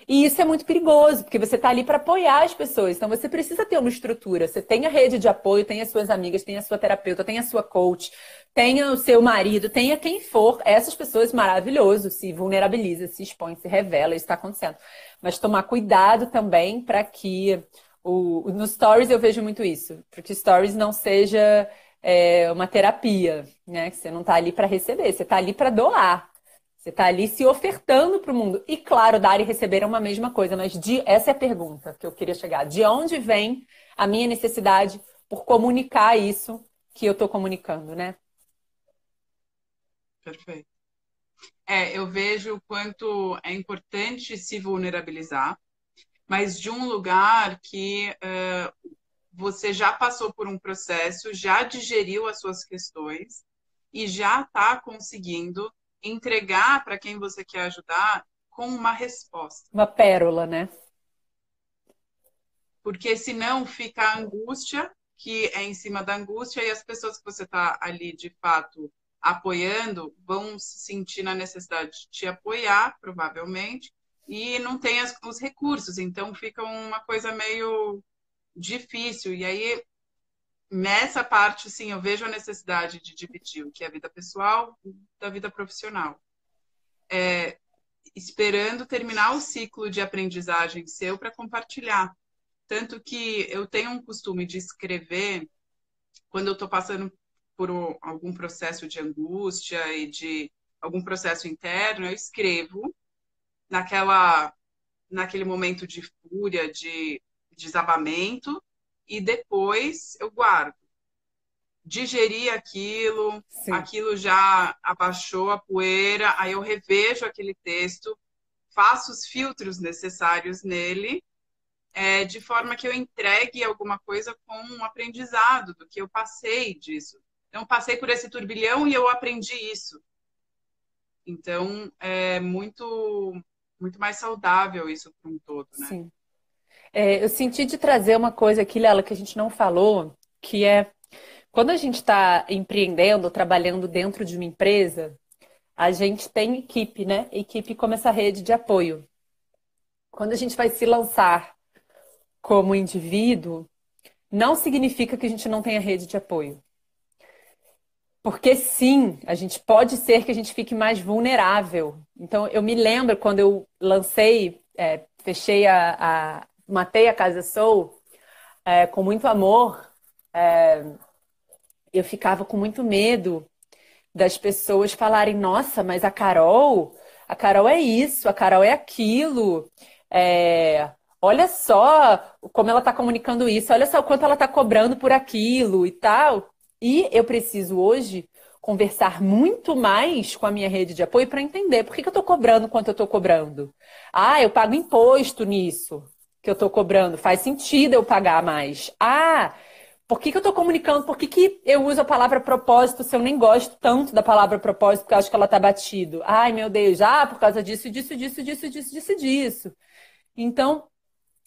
Speaker 1: E isso é muito perigoso, porque você está ali para apoiar as pessoas. Então você precisa ter uma estrutura. Você tem a rede de apoio, tem as suas amigas, tem a sua terapeuta, tem a sua coach, tenha o seu marido, tenha quem for. Essas pessoas maravilhoso, se vulnerabiliza, se expõe, se revela, isso está acontecendo mas tomar cuidado também para que o, no Stories eu vejo muito isso, porque Stories não seja é, uma terapia, né? Que você não está ali para receber, você está ali para doar. Você está ali se ofertando para o mundo. E claro, dar e receber é uma mesma coisa, mas de, essa é a pergunta que eu queria chegar. De onde vem a minha necessidade por comunicar isso que eu estou comunicando, né?
Speaker 2: Perfeito. É, eu vejo o quanto é importante se vulnerabilizar, mas de um lugar que uh, você já passou por um processo, já digeriu as suas questões e já está conseguindo entregar para quem você quer ajudar com uma resposta.
Speaker 1: Uma pérola, né?
Speaker 2: Porque senão fica a angústia, que é em cima da angústia, e as pessoas que você está ali de fato apoiando vão se sentir na necessidade de te apoiar, provavelmente, e não tem as, os recursos, então fica uma coisa meio difícil. E aí, nessa parte, sim, eu vejo a necessidade de dividir o que é a vida pessoal da vida profissional. É, esperando terminar o ciclo de aprendizagem seu para compartilhar. Tanto que eu tenho um costume de escrever quando eu estou passando por algum processo de angústia e de algum processo interno, eu escrevo naquela naquele momento de fúria, de desabamento, e depois eu guardo. Digeri aquilo, Sim. aquilo já abaixou a poeira, aí eu revejo aquele texto, faço os filtros necessários nele, é, de forma que eu entregue alguma coisa com um aprendizado do que eu passei disso. Então, passei por esse turbilhão e eu aprendi isso. Então, é muito, muito mais saudável isso para um todo, né? Sim.
Speaker 1: É, eu senti de trazer uma coisa aqui, Lela, que a gente não falou, que é quando a gente está empreendendo, trabalhando dentro de uma empresa, a gente tem equipe, né? Equipe como essa rede de apoio. Quando a gente vai se lançar como indivíduo, não significa que a gente não tenha rede de apoio. Porque sim, a gente pode ser que a gente fique mais vulnerável. Então, eu me lembro quando eu lancei, é, fechei a, a, matei a Casa Soul é, com muito amor, é, eu ficava com muito medo das pessoas falarem, nossa, mas a Carol, a Carol é isso, a Carol é aquilo. É, olha só como ela está comunicando isso, olha só o quanto ela está cobrando por aquilo e tal. E eu preciso hoje conversar muito mais com a minha rede de apoio para entender por que, que eu estou cobrando quanto eu estou cobrando. Ah, eu pago imposto nisso que eu estou cobrando. Faz sentido eu pagar mais. Ah, por que, que eu estou comunicando? Por que, que eu uso a palavra propósito se eu nem gosto tanto da palavra propósito porque eu acho que ela está batido? Ai, meu Deus, ah, por causa disso, disso, disso, disso, disso, disso, disso. Então,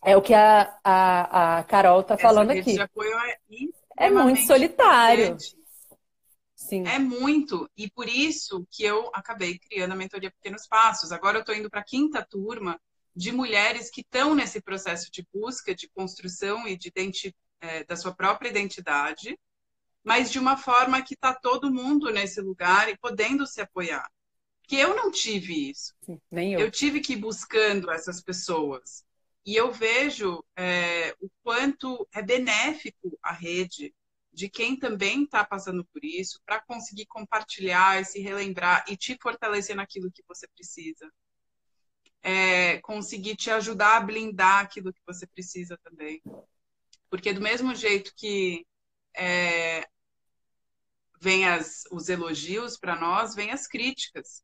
Speaker 1: é o que a, a, a Carol está falando aqui.
Speaker 2: De apoio é,
Speaker 1: é muito solitário.
Speaker 2: Sim. É muito. E por isso que eu acabei criando a mentoria Pequenos Passos. Agora eu estou indo para a quinta turma de mulheres que estão nesse processo de busca, de construção e de é, da sua própria identidade, mas de uma forma que está todo mundo nesse lugar e podendo se apoiar. Que eu não tive isso.
Speaker 1: Sim, nem eu.
Speaker 2: Eu tive que ir buscando essas pessoas. E eu vejo é, o quanto é benéfico a rede de quem também está passando por isso, para conseguir compartilhar e se relembrar e te fortalecer naquilo que você precisa. É, conseguir te ajudar a blindar aquilo que você precisa também. Porque do mesmo jeito que é, vem as, os elogios para nós, vem as críticas.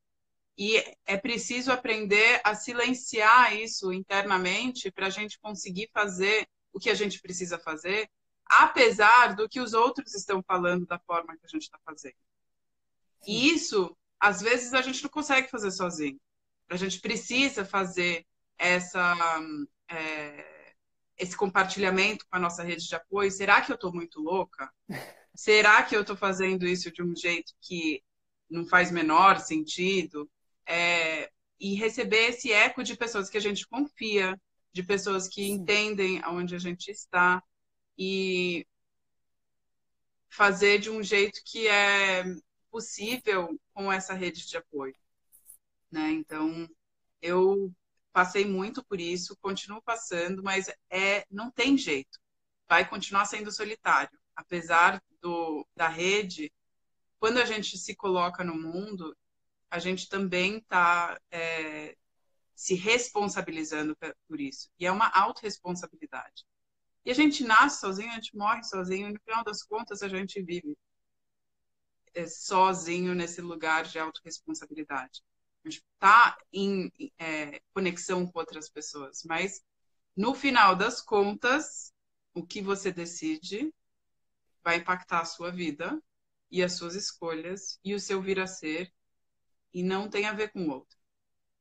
Speaker 2: E é preciso aprender a silenciar isso internamente para a gente conseguir fazer o que a gente precisa fazer, apesar do que os outros estão falando da forma que a gente está fazendo. E isso, às vezes, a gente não consegue fazer sozinho. A gente precisa fazer essa. É, esse compartilhamento com a nossa rede de apoio, será que eu estou muito louca? Será que eu estou fazendo isso de um jeito que não faz menor sentido? É, e receber esse eco de pessoas que a gente confia, de pessoas que Sim. entendem aonde a gente está e fazer de um jeito que é possível com essa rede de apoio, né? Então, eu passei muito por isso, continuo passando, mas é não tem jeito. Vai continuar sendo solitário. Apesar do, da rede, quando a gente se coloca no mundo, a gente também está é, se responsabilizando por isso. E é uma autorresponsabilidade. E a gente nasce sozinho, a gente morre sozinho, e no final das contas a gente vive é, sozinho nesse lugar de autorresponsabilidade está em é, conexão com outras pessoas, mas no final das contas, o que você decide vai impactar a sua vida e as suas escolhas e o seu vir a ser e não tem a ver com o outro.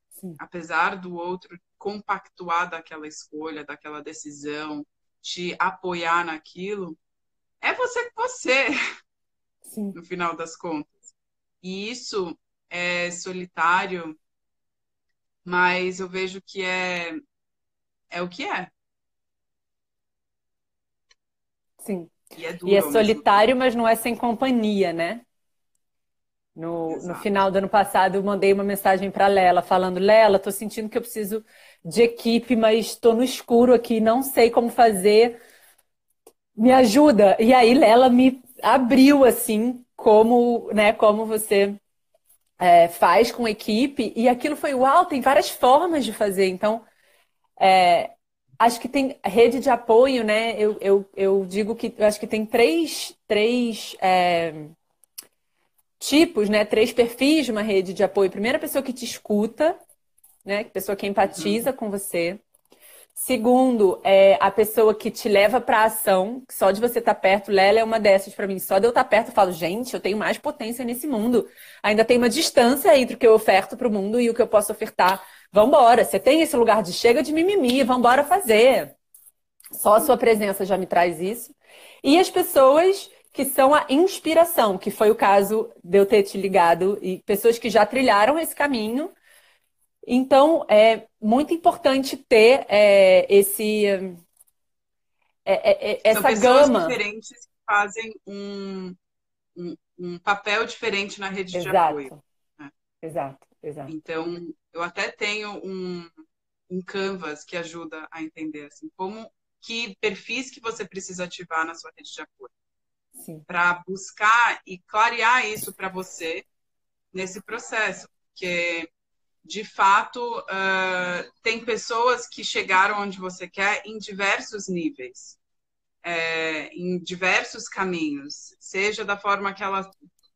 Speaker 2: Sim. Apesar do outro compactuar daquela escolha, daquela decisão, te apoiar naquilo, é você com você, Sim. no final das contas. E isso é solitário, mas eu vejo que é, é o que é.
Speaker 1: Sim. E é, e é solitário, mas não é sem companhia, né? No, no, final do ano passado, eu mandei uma mensagem para Lela, falando: Lela, tô sentindo que eu preciso de equipe, mas estou no escuro aqui, não sei como fazer. Me ajuda. E aí, Lela me abriu assim, como, né, como você é, faz com equipe, e aquilo foi uau, tem várias formas de fazer. Então, é, acho que tem rede de apoio, né? Eu, eu, eu digo que eu acho que tem três, três é, tipos, né? Três perfis de uma rede de apoio. Primeiro, a pessoa que te escuta, né? Pessoa que empatiza uhum. com você. Segundo, é a pessoa que te leva para ação, só de você estar tá perto, Lela é uma dessas para mim. Só de eu estar tá perto, eu falo, gente, eu tenho mais potência nesse mundo. Ainda tem uma distância entre o que eu oferto para o mundo e o que eu posso ofertar. Vambora, você tem esse lugar de chega de mimimi, vambora fazer. Só a sua presença já me traz isso. E as pessoas que são a inspiração, que foi o caso de eu ter te ligado, e pessoas que já trilharam esse caminho então, é muito importante ter é, esse, é, é, é essa São pessoas gama.
Speaker 2: diferentes que fazem um, um, um, papel diferente na rede exato. de apoio.
Speaker 1: Né? Exato, exato.
Speaker 2: Então, eu até tenho um, um canvas que ajuda a entender assim, como que perfis que você precisa ativar na sua rede de apoio. Para buscar e clarear isso para você nesse processo. Porque de fato, uh, tem pessoas que chegaram onde você quer em diversos níveis, é, em diversos caminhos, seja da forma que ela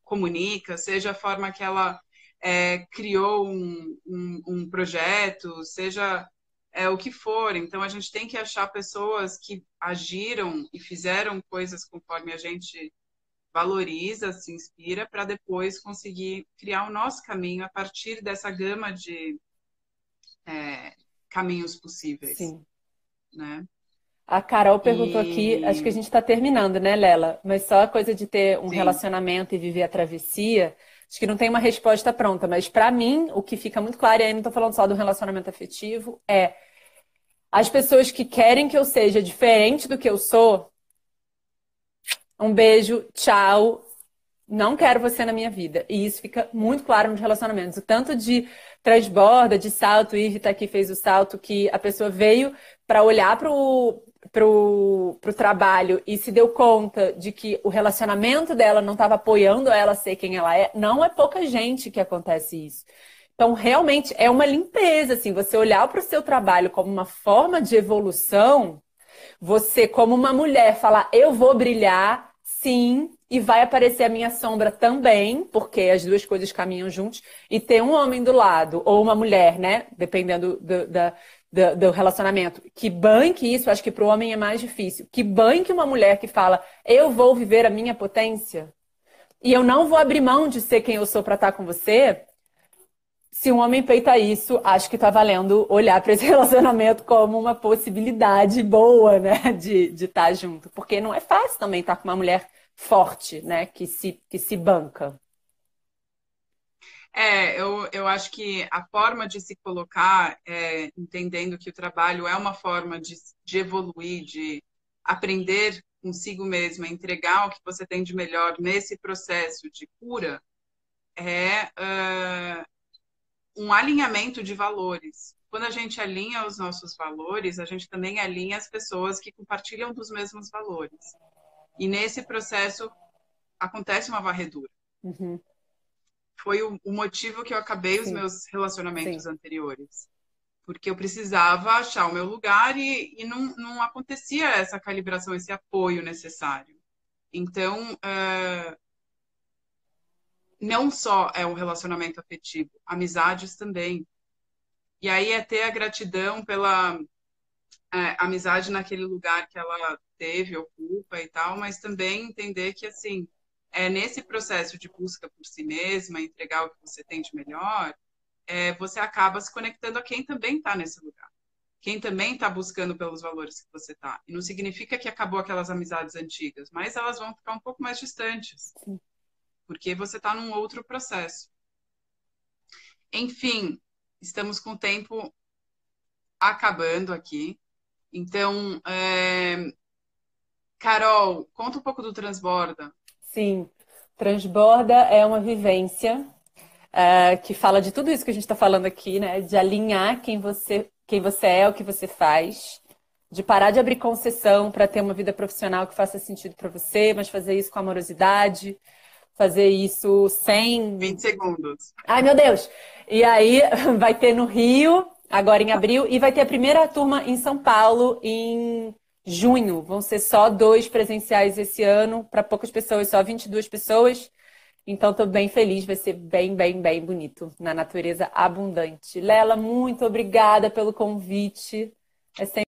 Speaker 2: comunica, seja a forma que ela é, criou um, um, um, projeto, seja é o que for. Então a gente tem que achar pessoas que agiram e fizeram coisas conforme a gente valoriza, se inspira, para depois conseguir criar o nosso caminho a partir dessa gama de é, caminhos possíveis. Sim. Né?
Speaker 1: A Carol perguntou e... aqui, acho que a gente está terminando, né, Lela? Mas só a coisa de ter um Sim. relacionamento e viver a travessia, acho que não tem uma resposta pronta. Mas para mim, o que fica muito claro, e aí não estou falando só do relacionamento afetivo, é as pessoas que querem que eu seja diferente do que eu sou, um beijo, tchau. Não quero você na minha vida. E isso fica muito claro nos relacionamentos. O tanto de transborda, de salto, Ivy tá aqui, fez o salto, que a pessoa veio para olhar pro, pro, pro trabalho e se deu conta de que o relacionamento dela não estava apoiando ela ser quem ela é. Não é pouca gente que acontece isso. Então, realmente é uma limpeza, assim, você olhar para o seu trabalho como uma forma de evolução, você, como uma mulher, falar, eu vou brilhar, sim, e vai aparecer a minha sombra também, porque as duas coisas caminham juntos, e ter um homem do lado, ou uma mulher, né? Dependendo do, da, do, do relacionamento, que banque isso, acho que para o homem é mais difícil, que banque uma mulher que fala, eu vou viver a minha potência, e eu não vou abrir mão de ser quem eu sou para estar com você, se um homem peita isso, acho que está valendo olhar para esse relacionamento como uma possibilidade boa, né, de estar tá junto. Porque não é fácil também estar tá com uma mulher forte, né, que se, que se banca.
Speaker 2: É, eu, eu acho que a forma de se colocar, é, entendendo que o trabalho é uma forma de, de evoluir, de aprender consigo mesma, entregar o que você tem de melhor nesse processo de cura, é, um alinhamento de valores. Quando a gente alinha os nossos valores, a gente também alinha as pessoas que compartilham dos mesmos valores. E nesse processo acontece uma varredura. Uhum. Foi o, o, motivo que eu acabei Sim. os meus relacionamentos Sim. anteriores. Porque eu precisava achar o meu lugar e, e não, não acontecia essa calibração, esse apoio necessário. Então, uh, não só é um relacionamento afetivo, amizades também. E aí é ter a gratidão pela é, amizade naquele lugar que ela teve, ocupa e tal, mas também entender que, assim, é nesse processo de busca por si mesma, entregar o que você tem de melhor, é, você acaba se conectando a quem também está nesse lugar. Quem também está buscando pelos valores que você está. E não significa que acabou aquelas amizades antigas, mas elas vão ficar um pouco mais distantes. Sim porque você está num outro processo. Enfim, estamos com o tempo acabando aqui. Então, é... Carol, conta um pouco do Transborda.
Speaker 1: Sim, Transborda é uma vivência uh, que fala de tudo isso que a gente está falando aqui, né? De alinhar quem você, quem você é, o que você faz, de parar de abrir concessão para ter uma vida profissional que faça sentido para você, mas fazer isso com amorosidade, fazer isso sem.
Speaker 2: 20 segundos.
Speaker 1: Ai, meu Deus! E aí vai ter no Rio, agora em abril, e vai ter a primeira turma em São Paulo em junho. Vão ser só dois presenciais esse ano, para poucas pessoas, só 22 pessoas. Então, estou bem feliz, vai ser bem, bem, bem bonito, na natureza abundante. Lela, muito obrigada pelo convite. É sempre